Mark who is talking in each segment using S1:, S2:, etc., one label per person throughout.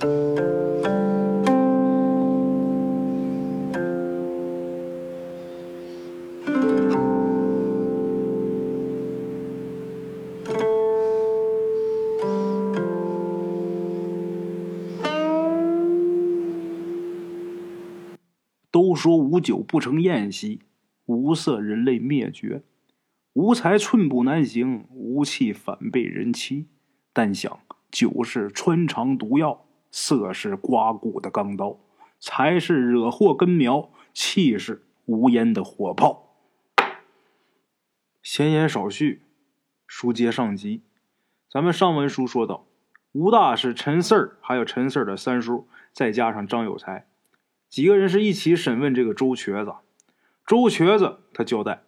S1: 都说无酒不成宴席，无色人类灭绝，无才寸步难行，无气反被人欺。但想酒是穿肠毒药，色是刮骨的钢刀，财是惹祸根苗，气是无烟的火炮。闲言少叙，书接上集。咱们上文书说到，吴大是陈四儿，还有陈四儿的三叔，再加上张有才。几个人是一起审问这个周瘸子。周瘸子他交代，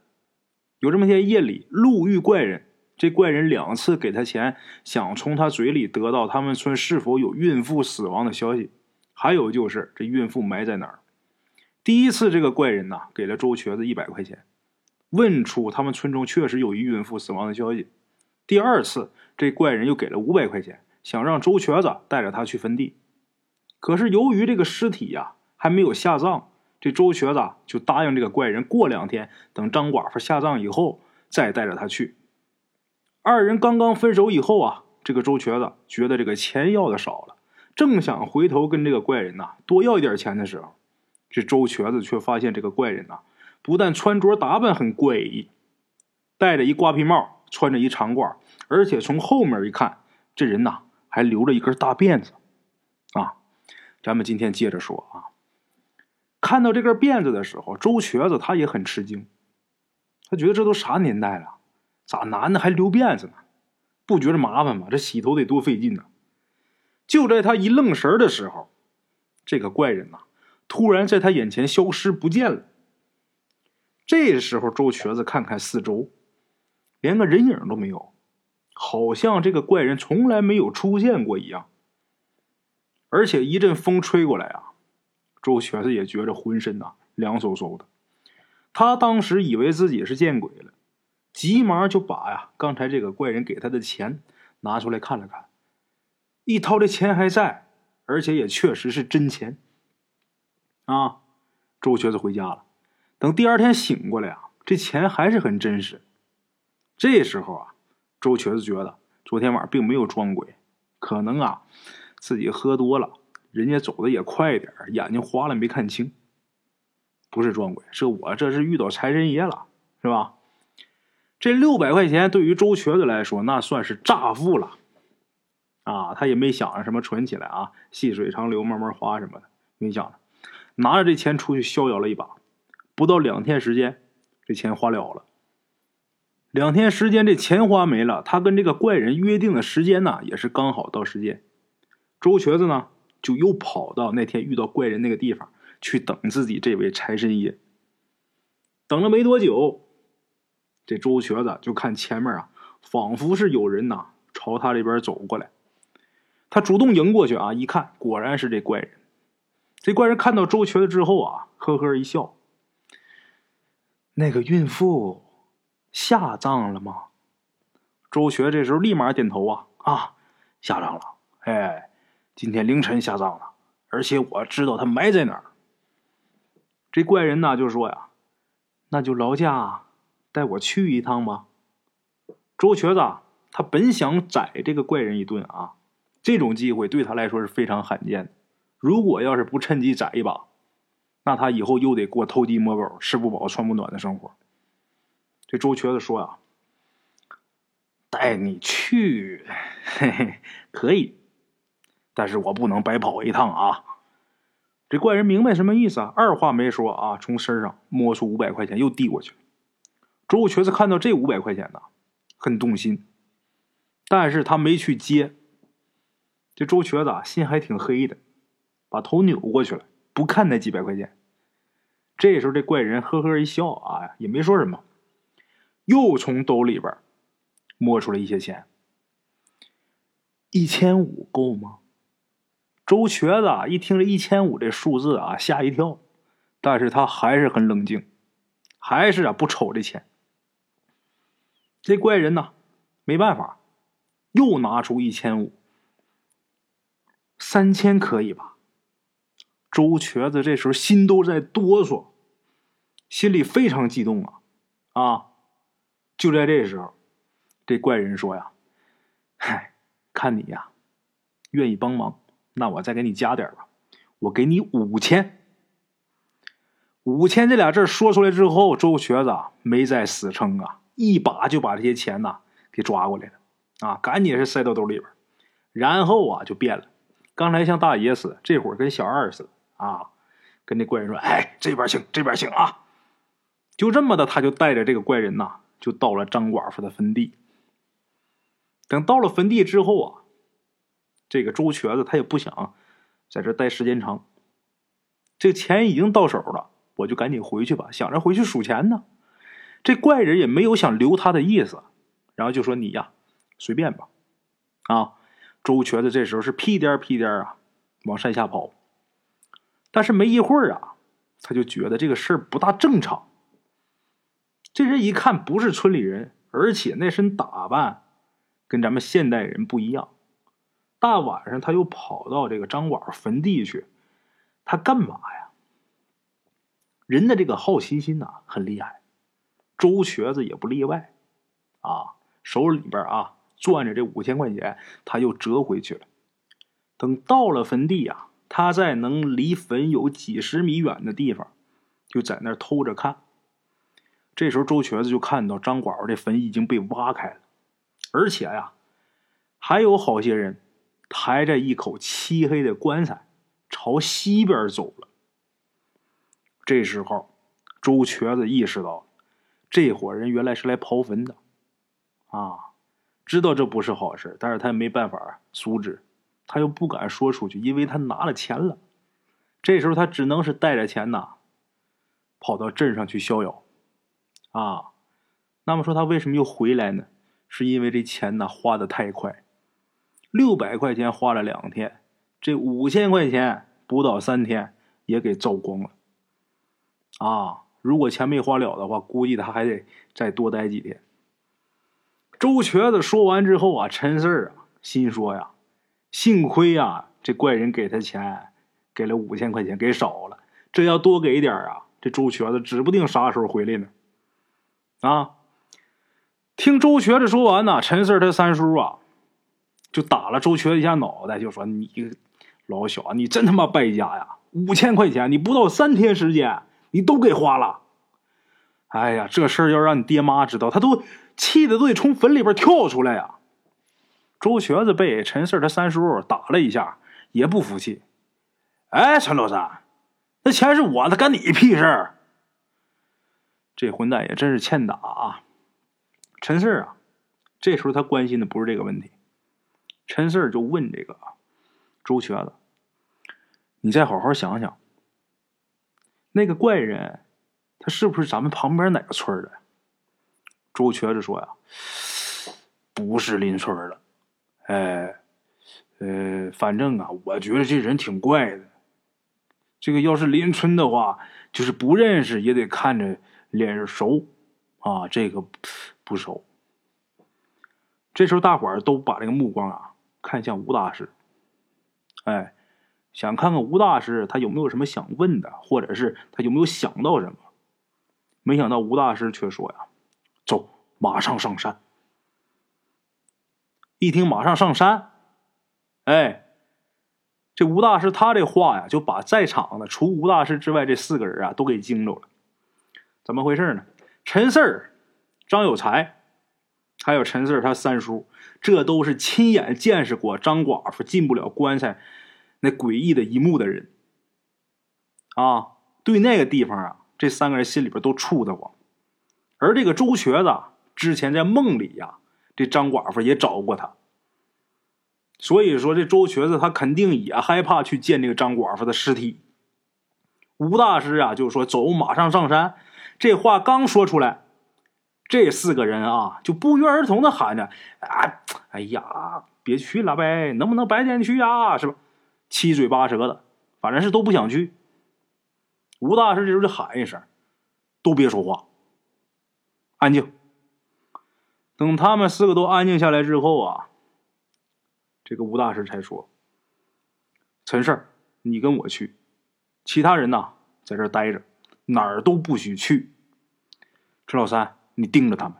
S1: 有这么天夜里路遇怪人，这怪人两次给他钱，想从他嘴里得到他们村是否有孕妇死亡的消息，还有就是这孕妇埋在哪儿。第一次这个怪人呐给了周瘸子一百块钱，问出他们村中确实有一孕妇死亡的消息。第二次这怪人又给了五百块钱，想让周瘸子带着他去坟地。可是由于这个尸体呀。还没有下葬，这周瘸子就答应这个怪人，过两天等张寡妇下葬以后再带着他去。二人刚刚分手以后啊，这个周瘸子觉得这个钱要的少了，正想回头跟这个怪人呐多要一点钱的时候，这周瘸子却发现这个怪人呐不但穿着打扮很怪异，戴着一瓜皮帽，穿着一长褂，而且从后面一看，这人呐还留着一根大辫子。啊，咱们今天接着说啊。看到这根辫子的时候，周瘸子他也很吃惊，他觉得这都啥年代了，咋男的还留辫子呢？不觉着麻烦吗？这洗头得多费劲呢！就在他一愣神的时候，这个怪人呐，突然在他眼前消失不见了。这时候，周瘸子看看四周，连个人影都没有，好像这个怪人从来没有出现过一样。而且一阵风吹过来啊！周瘸子也觉着浑身呐凉飕飕的，他当时以为自己是见鬼了，急忙就把呀刚才这个怪人给他的钱拿出来看了看，一掏这钱还在，而且也确实是真钱。啊，周瘸子回家了，等第二天醒过来啊，这钱还是很真实。这时候啊，周瘸子觉得昨天晚上并没有撞鬼，可能啊自己喝多了。人家走的也快点眼睛花了没看清。不是撞鬼，是我这是遇到财神爷了，是吧？这六百块钱对于周瘸子来说，那算是乍富了啊！他也没想着什么存起来啊，细水长流，慢慢花什么的，没想着，拿着这钱出去逍遥了一把。不到两天时间，这钱花了了。两天时间，这钱花没了，他跟这个怪人约定的时间呢，也是刚好到时间。周瘸子呢？就又跑到那天遇到怪人那个地方去等自己这位财神爷。等了没多久，这周瘸子就看前面啊，仿佛是有人呐朝他这边走过来。他主动迎过去啊，一看果然是这怪人。这怪人看到周瘸子之后啊，呵呵一笑：“那个孕妇下葬了吗？”周瘸这时候立马点头啊啊，下葬了，哎。今天凌晨下葬了，而且我知道他埋在哪儿。这怪人呢就说呀：“那就劳驾带我去一趟吧。”周瘸子他本想宰这个怪人一顿啊，这种机会对他来说是非常罕见的。如果要是不趁机宰一把，那他以后又得过偷鸡摸狗、吃不饱穿不暖的生活。这周瘸子说呀：“带你去，嘿嘿，可以。”但是我不能白跑一趟啊！这怪人明白什么意思啊？二话没说啊，从身上摸出五百块钱，又递过去。周瘸子看到这五百块钱呢，很动心，但是他没去接。这周瘸子心还挺黑的，把头扭过去了，不看那几百块钱。这时候，这怪人呵呵一笑啊，也没说什么，又从兜里边摸出了一些钱。一千五够吗？周瘸子一听这一千五这数字啊，吓一跳，但是他还是很冷静，还是啊不瞅这钱。这怪人呢，没办法，又拿出一千五，三千可以吧？周瘸子这时候心都在哆嗦，心里非常激动啊！啊！就在这时候，这怪人说呀：“嗨，看你呀，愿意帮忙，那我再给你加点吧，我给你五千。”五千这俩字说出来之后，周瘸子没再死撑啊，一把就把这些钱呐给抓过来了，啊，赶紧是塞到兜里边，然后啊就变了，刚才像大爷似的，这会儿跟小二似的啊，跟那怪人说：“哎，这边请，这边请啊！”就这么的，他就带着这个怪人呐，就到了张寡妇的坟地。等到了坟地之后啊，这个周瘸子他也不想在这待时间长，这钱已经到手了。我就赶紧回去吧，想着回去数钱呢。这怪人也没有想留他的意思，然后就说：“你呀，随便吧。”啊，周瘸子这时候是屁颠屁颠啊，往山下跑。但是没一会儿啊，他就觉得这个事儿不大正常。这人一看不是村里人，而且那身打扮跟咱们现代人不一样。大晚上他又跑到这个张寡坟地去，他干嘛呀？人的这个好奇心呐，很厉害，周瘸子也不例外，啊，手里边啊攥着这五千块钱，他又折回去了。等到了坟地啊，他在能离坟有几十米远的地方，就在那偷着看。这时候，周瘸子就看到张寡妇这坟已经被挖开了，而且呀，还有好些人抬着一口漆黑的棺材朝西边走了。这时候，周瘸子意识到，这伙人原来是来刨坟的，啊，知道这不是好事，但是他也没办法阻止，他又不敢说出去，因为他拿了钱了。这时候他只能是带着钱呐，跑到镇上去逍遥，啊，那么说他为什么又回来呢？是因为这钱呢花的太快，六百块钱花了两天，这五千块钱不到三天也给糟光了。啊，如果钱没花了的话，估计他还得再多待几天。周瘸子说完之后啊，陈四儿啊，心说呀，幸亏呀，这怪人给他钱，给了五千块钱，给少了。这要多给点啊，这周瘸子指不定啥时候回来呢。啊，听周瘸子说完呢，陈四儿他三叔啊，就打了周瘸子一下脑袋，就说：“你老小，你真他妈败家呀！五千块钱，你不到三天时间。”你都给花了，哎呀，这事儿要让你爹妈知道，他都气的都得从坟里边跳出来呀！周瘸子被陈四他三叔打了一下，也不服气。哎，陈老三，那钱是我的，干你屁事！这混蛋也真是欠打啊！陈四啊，这时候他关心的不是这个问题，陈四就问这个周瘸子：“你再好好想想。”那个怪人，他是不是咱们旁边哪个村的？周瘸子说呀：“不是邻村的，哎，呃，反正啊，我觉得这人挺怪的。这个要是邻村的话，就是不认识也得看着脸熟啊。这个不熟。”这时候，大伙儿都把这个目光啊看向吴大师，哎。想看看吴大师他有没有什么想问的，或者是他有没有想到什么？没想到吴大师却说：“呀，走，马上上山。”一听“马上上山”，哎，这吴大师他这话呀，就把在场的除吴大师之外这四个人啊都给惊着了。怎么回事呢？陈四儿、张有才，还有陈四儿他三叔，这都是亲眼见识过张寡妇进不了棺材。那诡异的一幕的人，啊，对那个地方啊，这三个人心里边都怵得慌。而这个周瘸子之前在梦里呀，这张寡妇也找过他，所以说这周瘸子他肯定也害怕去见这个张寡妇的尸体。吴大师啊，就说走，马上上山。这话刚说出来，这四个人啊，就不约而同的喊着：“啊，哎呀，别去了呗，能不能白天去呀？是吧？”七嘴八舌的，反正是都不想去。吴大师这时候就喊一声：“都别说话，安静。”等他们四个都安静下来之后啊，这个吴大师才说：“陈四，你跟我去，其他人呐在这待着，哪儿都不许去。陈老三，你盯着他们。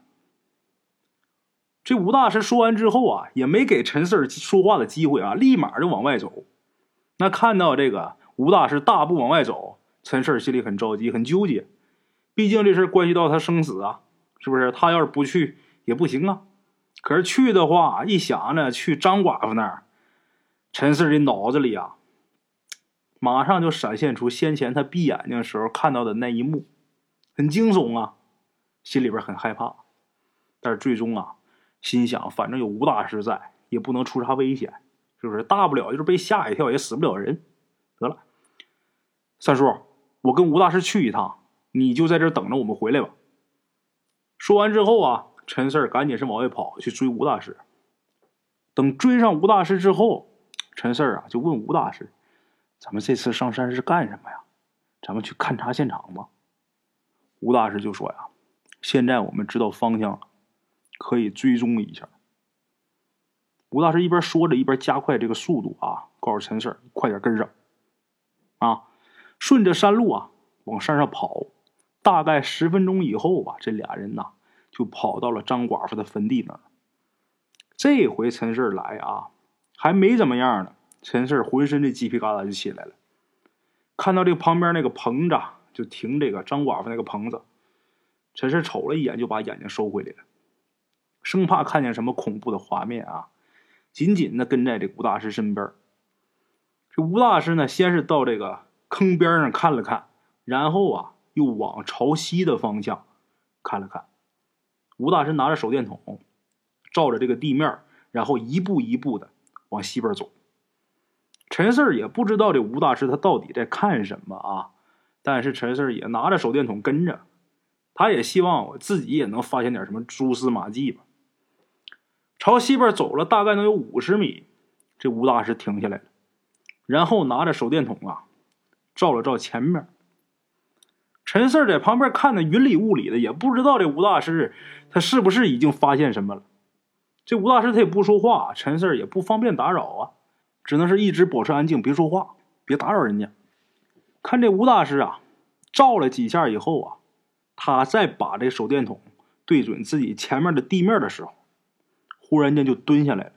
S1: 这吴大师说完之后啊，也没给陈四说话的机会啊，立马就往外走。那看到这个吴大师大步往外走，陈四心里很着急，很纠结。毕竟这事关系到他生死啊，是不是？他要是不去也不行啊。可是去的话，一想呢，去张寡妇那儿，陈四的脑子里啊，马上就闪现出先前他闭眼睛时候看到的那一幕，很惊悚啊，心里边很害怕。但是最终啊。心想，反正有吴大师在，也不能出啥危险，是不是？大不了就是被吓一跳，也死不了人。得了，三叔，我跟吴大师去一趟，你就在这等着我们回来吧。说完之后啊，陈四赶紧是往外跑去追吴大师。等追上吴大师之后，陈四啊就问吴大师：“咱们这次上山是干什么呀？咱们去勘察现场吗？”吴大师就说：“呀，现在我们知道方向了。”可以追踪一下。吴大师一边说着，一边加快这个速度啊，告诉陈四快点跟上。”啊，顺着山路啊往山上跑。大概十分钟以后吧，这俩人呐就跑到了张寡妇的坟地那儿。这回陈四来啊，还没怎么样呢，陈四浑身的鸡皮疙瘩就起来了。看到这旁边那个棚子，就停这个张寡妇那个棚子，陈四瞅了一眼，就把眼睛收回来了。生怕看见什么恐怖的画面啊！紧紧的跟在这吴大师身边。这吴大师呢，先是到这个坑边上看了看，然后啊，又往朝西的方向看了看。吴大师拿着手电筒，照着这个地面，然后一步一步的往西边走。陈四儿也不知道这吴大师他到底在看什么啊，但是陈四儿也拿着手电筒跟着，他也希望我自己也能发现点什么蛛丝马迹吧。朝西边走了大概能有五十米，这吴大师停下来了，然后拿着手电筒啊，照了照前面。陈四在旁边看的云里雾里的，也不知道这吴大师他是不是已经发现什么了。这吴大师他也不说话，陈四也不方便打扰啊，只能是一直保持安静，别说话，别打扰人家。看这吴大师啊，照了几下以后啊，他再把这手电筒对准自己前面的地面的时候。忽然间就蹲下来了，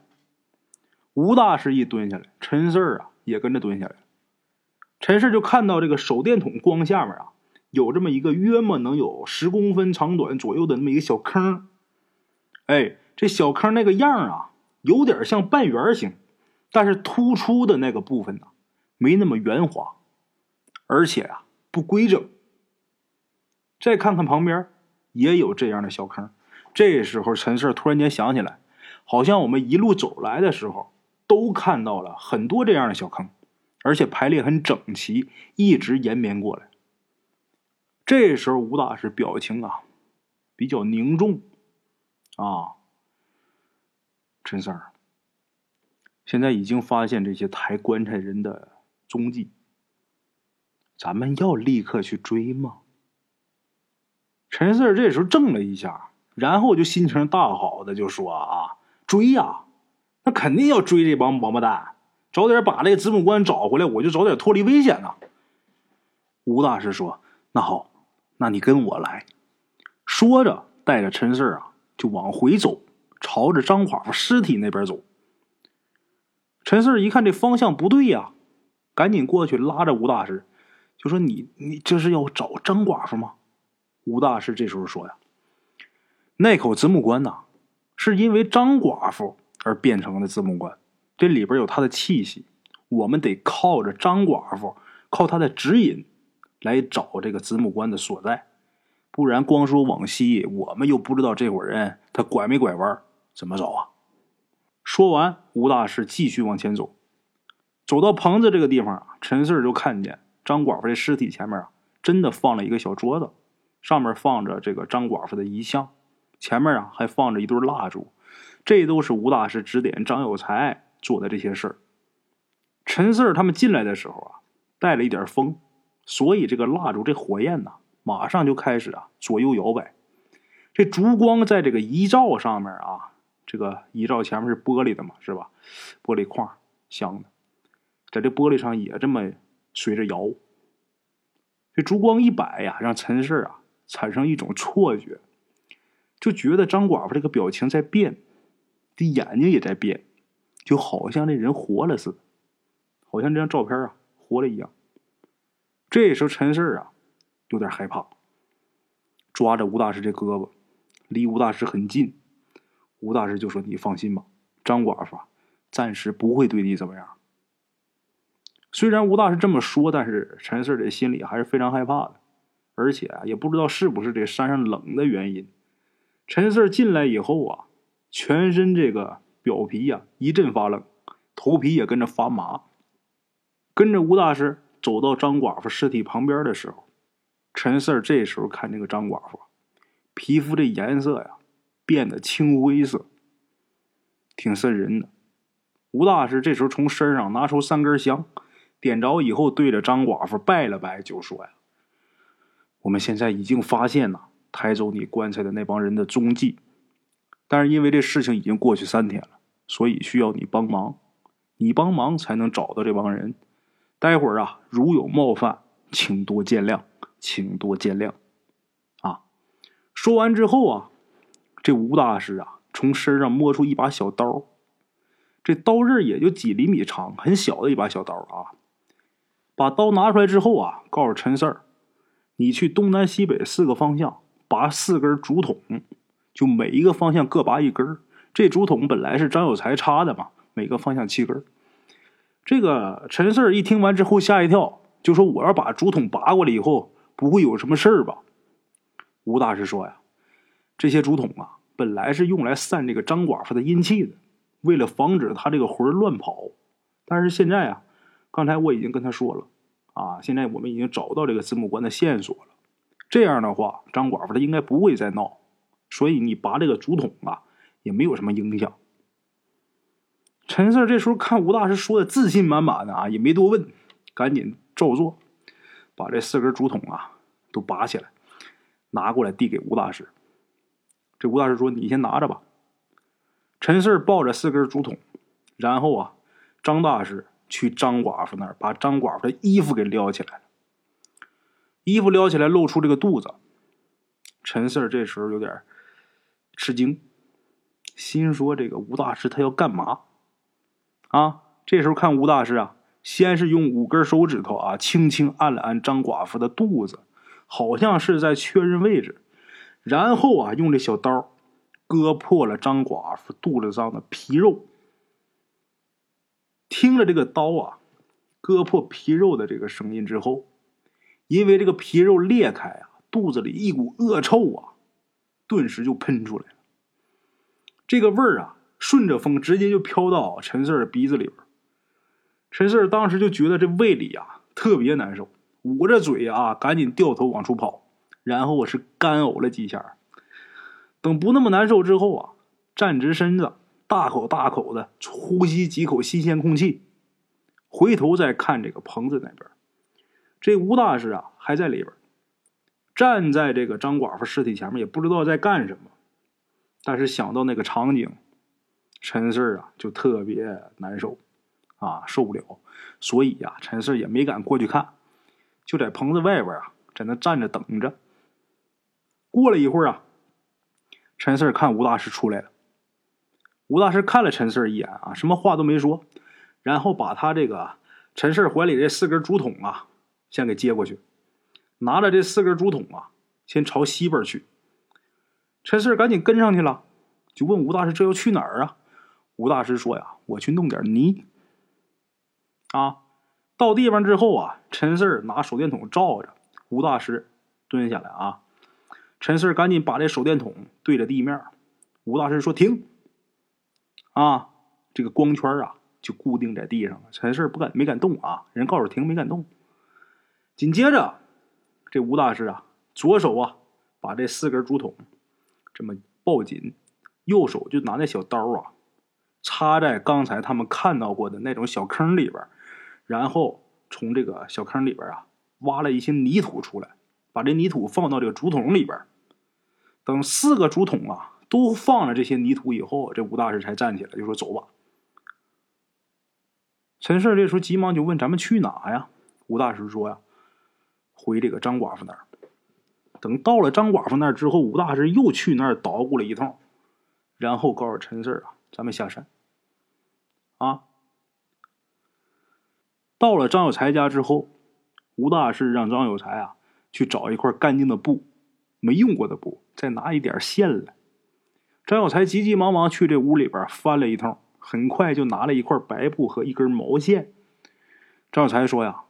S1: 吴大师一蹲下来，陈四儿啊也跟着蹲下来。陈四就看到这个手电筒光下面啊，有这么一个约莫能有十公分长短左右的那么一个小坑。哎，这小坑那个样啊，有点像半圆形，但是突出的那个部分呢，没那么圆滑，而且啊不规整。再看看旁边，也有这样的小坑。这时候陈四突然间想起来。好像我们一路走来的时候，都看到了很多这样的小坑，而且排列很整齐，一直延绵过来。这时候吴大师表情啊比较凝重，啊，陈三儿，现在已经发现这些抬棺材人的踪迹，咱们要立刻去追吗？陈四儿这时候怔了一下，然后就心情大好的就说啊。追呀，那肯定要追这帮王八蛋，早点把这个子母关找回来，我就早点脱离危险呐。吴大师说：“那好，那你跟我来。”说着，带着陈四啊就往回走，朝着张寡妇尸体那边走。陈四一看这方向不对呀，赶紧过去拉着吴大师，就说：“你你这是要找张寡妇吗？”吴大师这时候说：“呀，那口子母关呐。”是因为张寡妇而变成的子母棺，这里边有她的气息，我们得靠着张寡妇，靠她的指引来找这个子母棺的所在，不然光说往西，我们又不知道这伙人他拐没拐弯，怎么找啊？说完，吴大师继续往前走，走到棚子这个地方啊，陈四就看见张寡妇的尸体前面啊，真的放了一个小桌子，上面放着这个张寡妇的遗像。前面啊还放着一对蜡烛，这都是吴大师指点张有才做的这些事儿。陈四儿他们进来的时候啊，带了一点风，所以这个蜡烛这火焰呐，马上就开始啊左右摇摆。这烛光在这个遗照上面啊，这个遗照前面是玻璃的嘛，是吧？玻璃框镶的。在这玻璃上也这么随着摇。这烛光一摆呀，让陈四啊产生一种错觉，就觉得张寡妇这个表情在变，这眼睛也在变，就好像那人活了似的，好像这张照片啊活了一样。这时候陈四啊有点害怕，抓着吴大师这胳膊，离吴大师很近。吴大师就说：“你放心吧，张寡妇啊暂时不会对你怎么样。”虽然吴大师这么说，但是陈四这心里还是非常害怕的，而且啊，也不知道是不是这山上冷的原因。陈四进来以后啊，全身这个表皮呀一阵发冷，头皮也跟着发麻。跟着吴大师走到张寡妇尸体旁边的时候，陈四这时候看这个张寡妇，皮肤这颜色呀变得青灰色，挺瘆人的。吴大师这时候从身上拿出三根香。点着以后，对着张寡妇拜了拜，就说：“呀，我们现在已经发现了抬走你棺材的那帮人的踪迹，但是因为这事情已经过去三天了，所以需要你帮忙。你帮忙才能找到这帮人。待会儿啊，如有冒犯，请多见谅，请多见谅。”啊，说完之后啊，这吴大师啊，从身上摸出一把小刀，这刀刃也就几厘米长，很小的一把小刀啊。把刀拿出来之后啊，告诉陈四儿：“你去东南西北四个方向拔四根竹筒，就每一个方向各拔一根。这竹筒本来是张有才插的嘛，每个方向七根。”这个陈四一听完之后吓一跳，就说：“我要把竹筒拔过来以后，不会有什么事儿吧？”吴大师说：“呀，这些竹筒啊，本来是用来散这个张寡妇的阴气的，为了防止他这个魂乱跑。但是现在啊。”刚才我已经跟他说了，啊，现在我们已经找到这个子母棺的线索了。这样的话，张寡妇她应该不会再闹，所以你拔这个竹筒啊，也没有什么影响。陈四这时候看吴大师说的自信满满的啊，也没多问，赶紧照做，把这四根竹筒啊都拔起来，拿过来递给吴大师。这吴大师说：“你先拿着吧。”陈四抱着四根竹筒，然后啊，张大师。去张寡妇那儿，把张寡妇的衣服给撩起来了。衣服撩起来，露出这个肚子。陈四这时候有点吃惊，心说：“这个吴大师他要干嘛？”啊！这时候看吴大师啊，先是用五根手指头啊，轻轻按了按张寡妇的肚子，好像是在确认位置。然后啊，用这小刀割破了张寡妇肚子上的皮肉。听了这个刀啊，割破皮肉的这个声音之后，因为这个皮肉裂开啊，肚子里一股恶臭啊，顿时就喷出来了。这个味儿啊，顺着风直接就飘到陈四的鼻子里边。陈四当时就觉得这胃里啊特别难受，捂着嘴啊，赶紧掉头往出跑，然后我是干呕了几下。等不那么难受之后啊，站直身子。大口大口的呼吸几口新鲜空气，回头再看这个棚子那边，这吴大师啊还在里边，站在这个张寡妇尸体前面，也不知道在干什么。但是想到那个场景，陈四啊就特别难受，啊受不了，所以呀，陈四也没敢过去看，就在棚子外边啊，在那站着等着。过了一会儿啊，陈四看吴大师出来了。吴大师看了陈四一眼啊，什么话都没说，然后把他这个陈四怀里这四根竹筒啊，先给接过去，拿着这四根竹筒啊，先朝西边去。陈四赶紧跟上去了，就问吴大师：“这要去哪儿啊？”吴大师说：“呀，我去弄点泥。”啊，到地方之后啊，陈四拿手电筒照着，吴大师蹲下来啊，陈四赶紧把这手电筒对着地面，吴大师说：“停。”啊，这个光圈啊就固定在地上了。陈四不敢没敢动啊，人告诉停没敢动。紧接着，这吴大师啊，左手啊把这四根竹筒这么抱紧，右手就拿那小刀啊插在刚才他们看到过的那种小坑里边，然后从这个小坑里边啊挖了一些泥土出来，把这泥土放到这个竹筒里边。等四个竹筒啊。都放了这些泥土以后，这吴大师才站起来，就说：“走吧。”陈四这时候急忙就问：“咱们去哪呀？”吴大师说：“呀，回这个张寡妇那儿。”等到了张寡妇那儿之后，吴大师又去那儿捣鼓了一通，然后告诉陈四啊：“咱们下山。”啊，到了张有才家之后，吴大师让张有才啊去找一块干净的布，没用过的布，再拿一点线来。张有才急急忙忙去这屋里边翻了一通，很快就拿了一块白布和一根毛线。张有才说：“呀，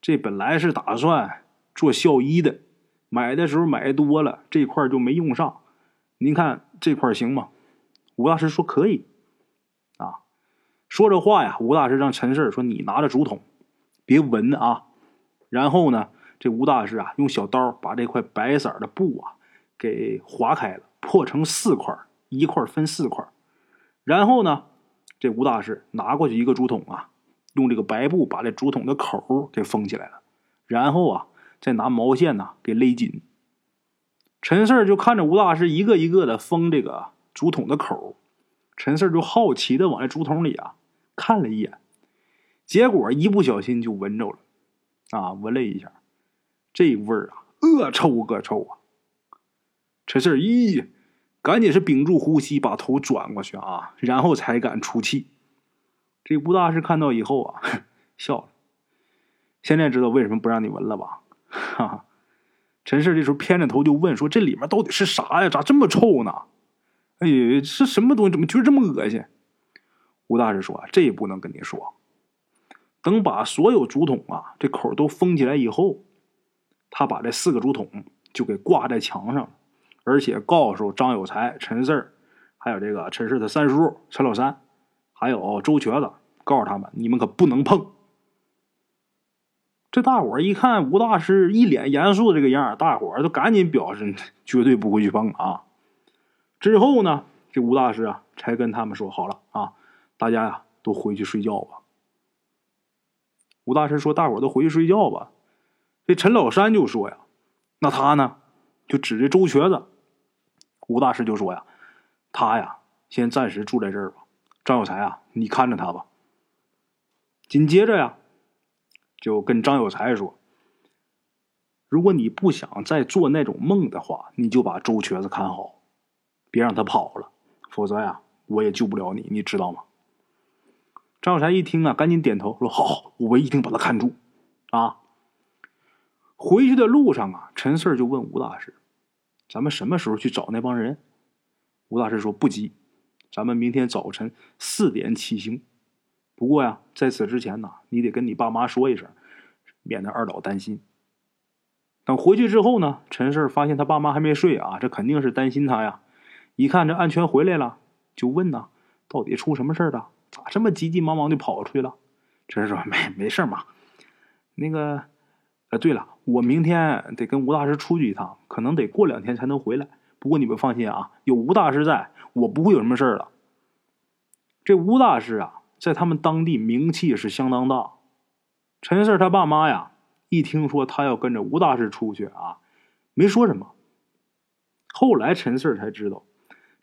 S1: 这本来是打算做孝衣的，买的时候买多了，这块就没用上。您看这块行吗？”吴大师说：“可以。”啊说这话呀，吴大师让陈四说：“你拿着竹筒，别闻啊。”然后呢，这吴大师啊，用小刀把这块白色的布啊给划开了，破成四块，一块分四块。然后呢，这吴大师拿过去一个竹筒啊，用这个白布把这竹筒的口给封起来了。然后啊，再拿毛线呢给勒紧。陈四就看着吴大师一个一个的封这个竹筒的口，陈四就好奇的往这竹筒里啊。看了一眼，结果一不小心就闻着了，啊，闻了一下，这味儿啊，恶臭恶臭啊！陈四咦，赶紧是屏住呼吸，把头转过去啊，然后才敢出气。这吴大师看到以后啊，笑了。现在知道为什么不让你闻了吧？哈哈。陈氏这时候偏着头就问说：“这里面到底是啥呀？咋这么臭呢？哎呀，是什么东西？怎么觉得这么恶心？”吴大师说：“这也不能跟你说。等把所有竹筒啊这口都封起来以后，他把这四个竹筒就给挂在墙上，而且告诉张有才、陈四儿，还有这个陈四的三叔陈老三，还有周瘸子，告诉他们：你们可不能碰。这大伙儿一看吴大师一脸严肃的这个样大伙儿都赶紧表示 绝对不会去碰啊。之后呢，这吴大师啊才跟他们说：好了啊。”大家呀，都回去睡觉吧。吴大师说：“大伙都回去睡觉吧。”这陈老三就说：“呀，那他呢？”就指着周瘸子。吴大师就说：“呀，他呀，先暂时住在这儿吧。张有才啊，你看着他吧。”紧接着呀，就跟张有才说：“如果你不想再做那种梦的话，你就把周瘸子看好，别让他跑了，否则呀，我也救不了你，你知道吗？”张有才一听啊，赶紧点头说：“好，我一定把他看住。”啊，回去的路上啊，陈四就问吴大师：“咱们什么时候去找那帮人？”吴大师说：“不急，咱们明天早晨四点起行。不过呀，在此之前呢，你得跟你爸妈说一声，免得二老担心。”等回去之后呢，陈氏发现他爸妈还没睡啊，这肯定是担心他呀。一看这安全回来了，就问呐：“到底出什么事了？”咋这么急急忙忙就跑出去了？陈氏说 没没事嘛。那个，呃，对了，我明天得跟吴大师出去一趟，可能得过两天才能回来。不过你们放心啊，有吴大师在，我不会有什么事儿的。这吴大师啊，在他们当地名气是相当大。陈四他爸妈呀，一听说他要跟着吴大师出去啊，没说什么。后来陈四才知道。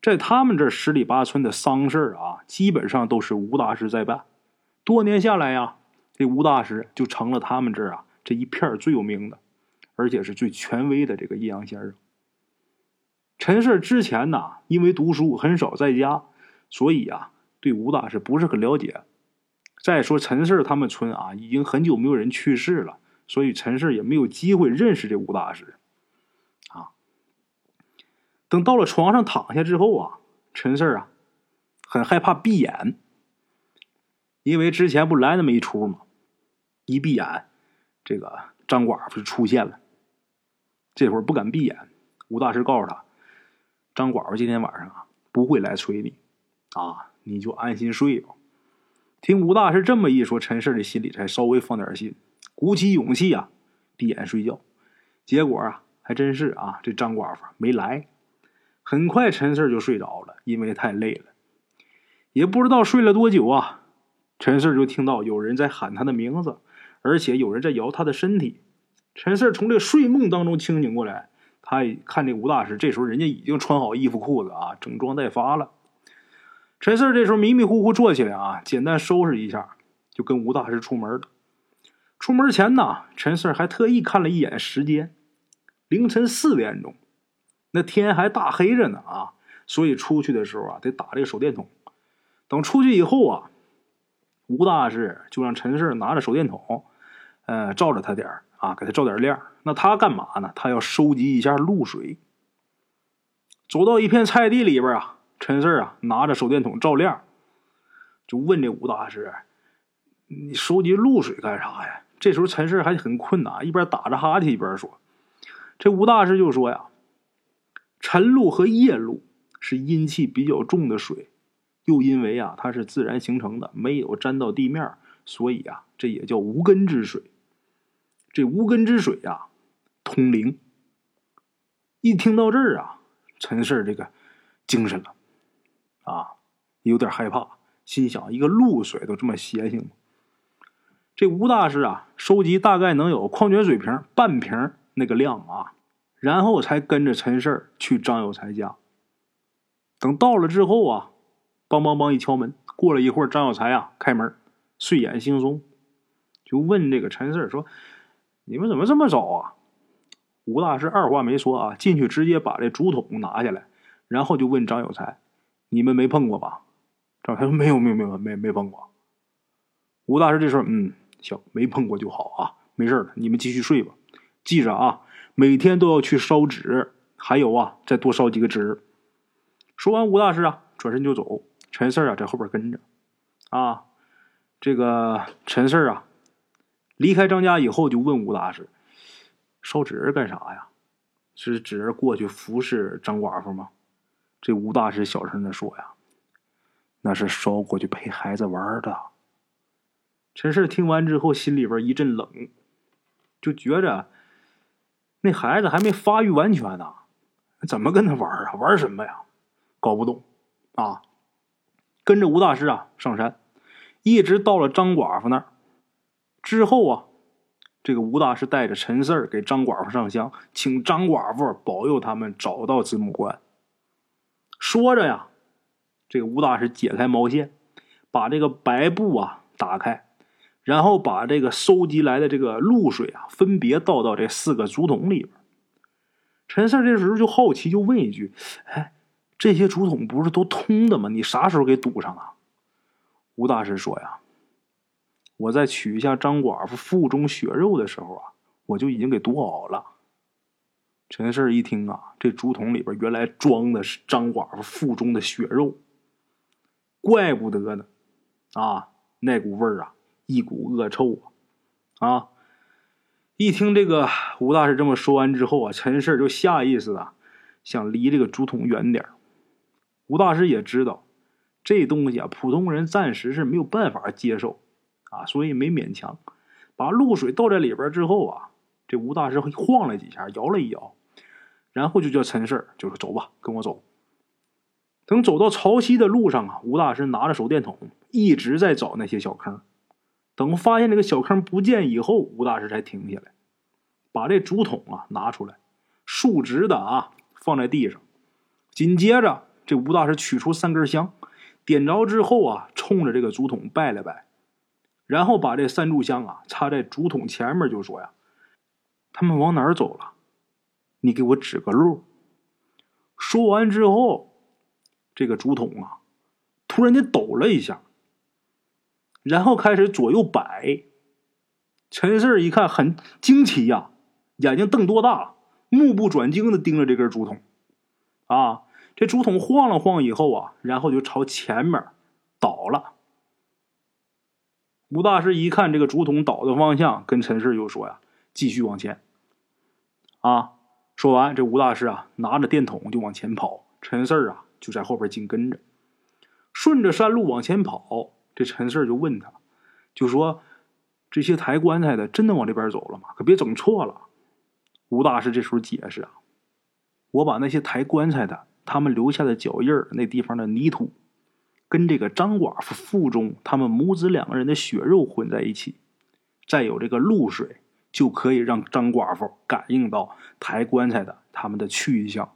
S1: 在他们这十里八村的丧事啊，基本上都是吴大师在办。多年下来呀，这吴大师就成了他们这儿啊这一片最有名的，而且是最权威的这个阴阳先生。陈氏之前呢，因为读书很少在家，所以啊，对吴大师不是很了解。再说陈氏他们村啊，已经很久没有人去世了，所以陈氏也没有机会认识这吴大师。啊等到了床上躺下之后啊，陈四啊，很害怕闭眼，因为之前不来那么一出吗？一闭眼，这个张寡妇就出现了。这会儿不敢闭眼，吴大师告诉他，张寡妇今天晚上啊不会来催你，啊，你就安心睡吧。听吴大师这么一说，陈四的心里才稍微放点心，鼓起勇气啊，闭眼睡觉。结果啊，还真是啊，这张寡妇没来。很快，陈四就睡着了，因为太累了。也不知道睡了多久啊，陈四就听到有人在喊他的名字，而且有人在摇他的身体。陈四从这睡梦当中清醒过来，他看这吴大师，这时候人家已经穿好衣服裤子啊，整装待发了。陈四这时候迷迷糊糊坐起来啊，简单收拾一下，就跟吴大师出门了。出门前呢，陈四还特意看了一眼时间，凌晨四点钟，那天还大黑着呢啊！所以出去的时候啊，得打这个手电筒。等出去以后啊，吴大师就让陈四拿着手电筒，呃，照着他点啊，给他照点亮。那他干嘛呢？他要收集一下露水。走到一片菜地里边啊，陈四啊拿着手电筒照亮，就问这吴大师：“你收集露水干啥呀？”这时候陈氏还很困难，一边打着哈欠一边说：“这吴大师就说呀，晨露和夜露是阴气比较重的水，又因为啊它是自然形成的，没有沾到地面，所以啊这也叫无根之水。这无根之水呀，通灵。一听到这儿啊，陈氏这个精神了，啊，有点害怕，心想：一个露水都这么邪性？”这吴大师啊，收集大概能有矿泉水瓶半瓶那个量啊，然后才跟着陈氏去张有才家。等到了之后啊，梆梆梆一敲门，过了一会儿，张有才啊开门，睡眼惺忪，就问这个陈氏说：“你们怎么这么早啊？”吴大师二话没说啊，进去直接把这竹筒拿下来，然后就问张有才：“你们没碰过吧？”张有才说：“没有，没有，没有，没没碰过。”吴大师这时候嗯。行，没碰过就好啊，没事了，你们继续睡吧。记着啊，每天都要去烧纸，还有啊，再多烧几个纸。说完，吴大师啊转身就走，陈四啊在后边跟着。啊，这个陈四啊离开张家以后，就问吴大师：“烧纸干啥呀？是纸人过去服侍张寡妇吗？”这吴大师小声的说：“呀，那是烧过去陪孩子玩的。”陈氏听完之后，心里边一阵冷，就觉着那孩子还没发育完全呢，怎么跟他玩啊？玩什么呀？搞不懂啊！跟着吴大师啊上山，一直到了张寡妇那儿之后啊，这个吴大师带着陈四儿给张寡妇上香，请张寡妇保佑他们找到子母关。说着呀，这个吴大师解开毛线，把这个白布啊打开。然后把这个收集来的这个露水啊，分别倒到这四个竹筒里边。陈四这时候就好奇，就问一句：“哎，这些竹筒不是都通的吗？你啥时候给堵上啊？”吴大师说：“呀，我在取下张寡妇腹中血肉的时候啊，我就已经给堵好了。”陈氏一听啊，这竹筒里边原来装的是张寡妇腹中的血肉，怪不得呢，啊，那股味儿啊！一股恶臭啊！啊！一听这个吴大师这么说完之后啊，陈氏就下意识的想离这个竹筒远点吴大师也知道这东西啊，普通人暂时是没有办法接受啊，所以没勉强。把露水倒在里边之后啊，这吴大师晃了几下，摇了一摇，然后就叫陈氏就说：“走吧，跟我走。”等走到潮汐的路上啊，吴大师拿着手电筒一直在找那些小坑。等发现这个小坑不见以后，吴大师才停下来，把这竹筒啊拿出来，竖直的啊放在地上。紧接着，这吴大师取出三根香，点着之后啊，冲着这个竹筒拜了拜，然后把这三炷香啊插在竹筒前面，就说呀：“他们往哪儿走了？你给我指个路。”说完之后，这个竹筒啊突然间抖了一下。然后开始左右摆，陈四一看很惊奇呀，眼睛瞪多大，目不转睛的盯着这根竹筒，啊，这竹筒晃了晃以后啊，然后就朝前面倒了。吴大师一看这个竹筒倒的方向，跟陈四就说呀：“继续往前。”啊，说完这吴大师啊，拿着电筒就往前跑，陈四啊就在后边紧跟着，顺着山路往前跑。这陈四就问他，就说：“这些抬棺材的真的往这边走了吗？可别整错了。”吴大师这时候解释啊：“我把那些抬棺材的他们留下的脚印儿，那地方的泥土，跟这个张寡妇腹中他们母子两个人的血肉混在一起，再有这个露水，就可以让张寡妇感应到抬棺材的他们的去向，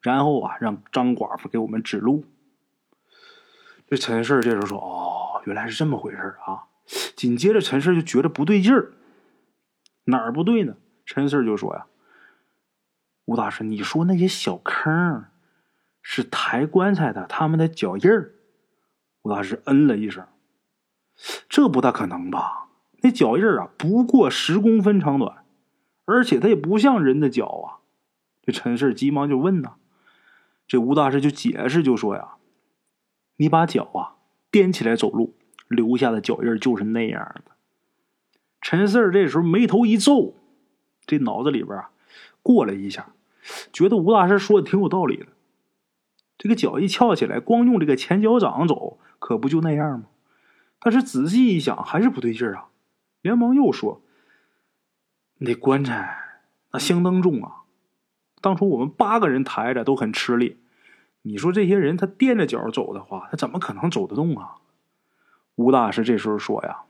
S1: 然后啊，让张寡妇给我们指路。”这陈四这时候说：“哦。”原来是这么回事啊！紧接着陈四就觉得不对劲儿，哪儿不对呢？陈四就说呀：“吴大师，你说那些小坑是抬棺材的他们的脚印儿？”吴大师嗯了一声：“这不大可能吧？那脚印啊，不过十公分长短，而且它也不像人的脚啊。”这陈四急忙就问呐，这吴大师就解释就说呀：“你把脚啊踮起来走路，留下的脚印就是那样的。”陈四这时候眉头一皱，这脑子里边啊过了一下，觉得吴大师说的挺有道理的。这个脚一翘起来，光用这个前脚掌走，可不就那样吗？但是仔细一想，还是不对劲儿啊！连忙又说：“那棺材那相当重啊！当初我们八个人抬着都很吃力，你说这些人他垫着脚走的话，他怎么可能走得动啊？”吴大师这时候说呀：“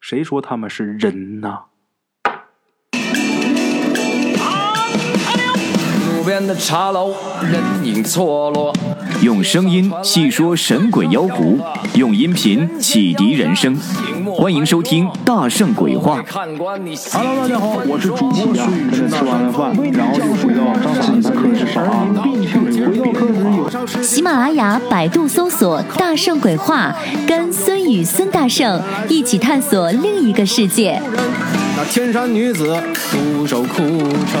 S1: 谁说他们是人呢？”
S2: 边的茶楼，人影错落。用声音细说神鬼妖狐，用音频启迪人生。欢迎收听《大圣鬼话》。
S1: Hello，大家好，我是主播孙宇。吃完了饭，然后就回到自己的课室上。回到课室有
S3: 喜马拉雅、百度搜索“大圣鬼话”，跟孙宇、孙大圣一起探索另一个世界。
S2: 那天山女子独守空城，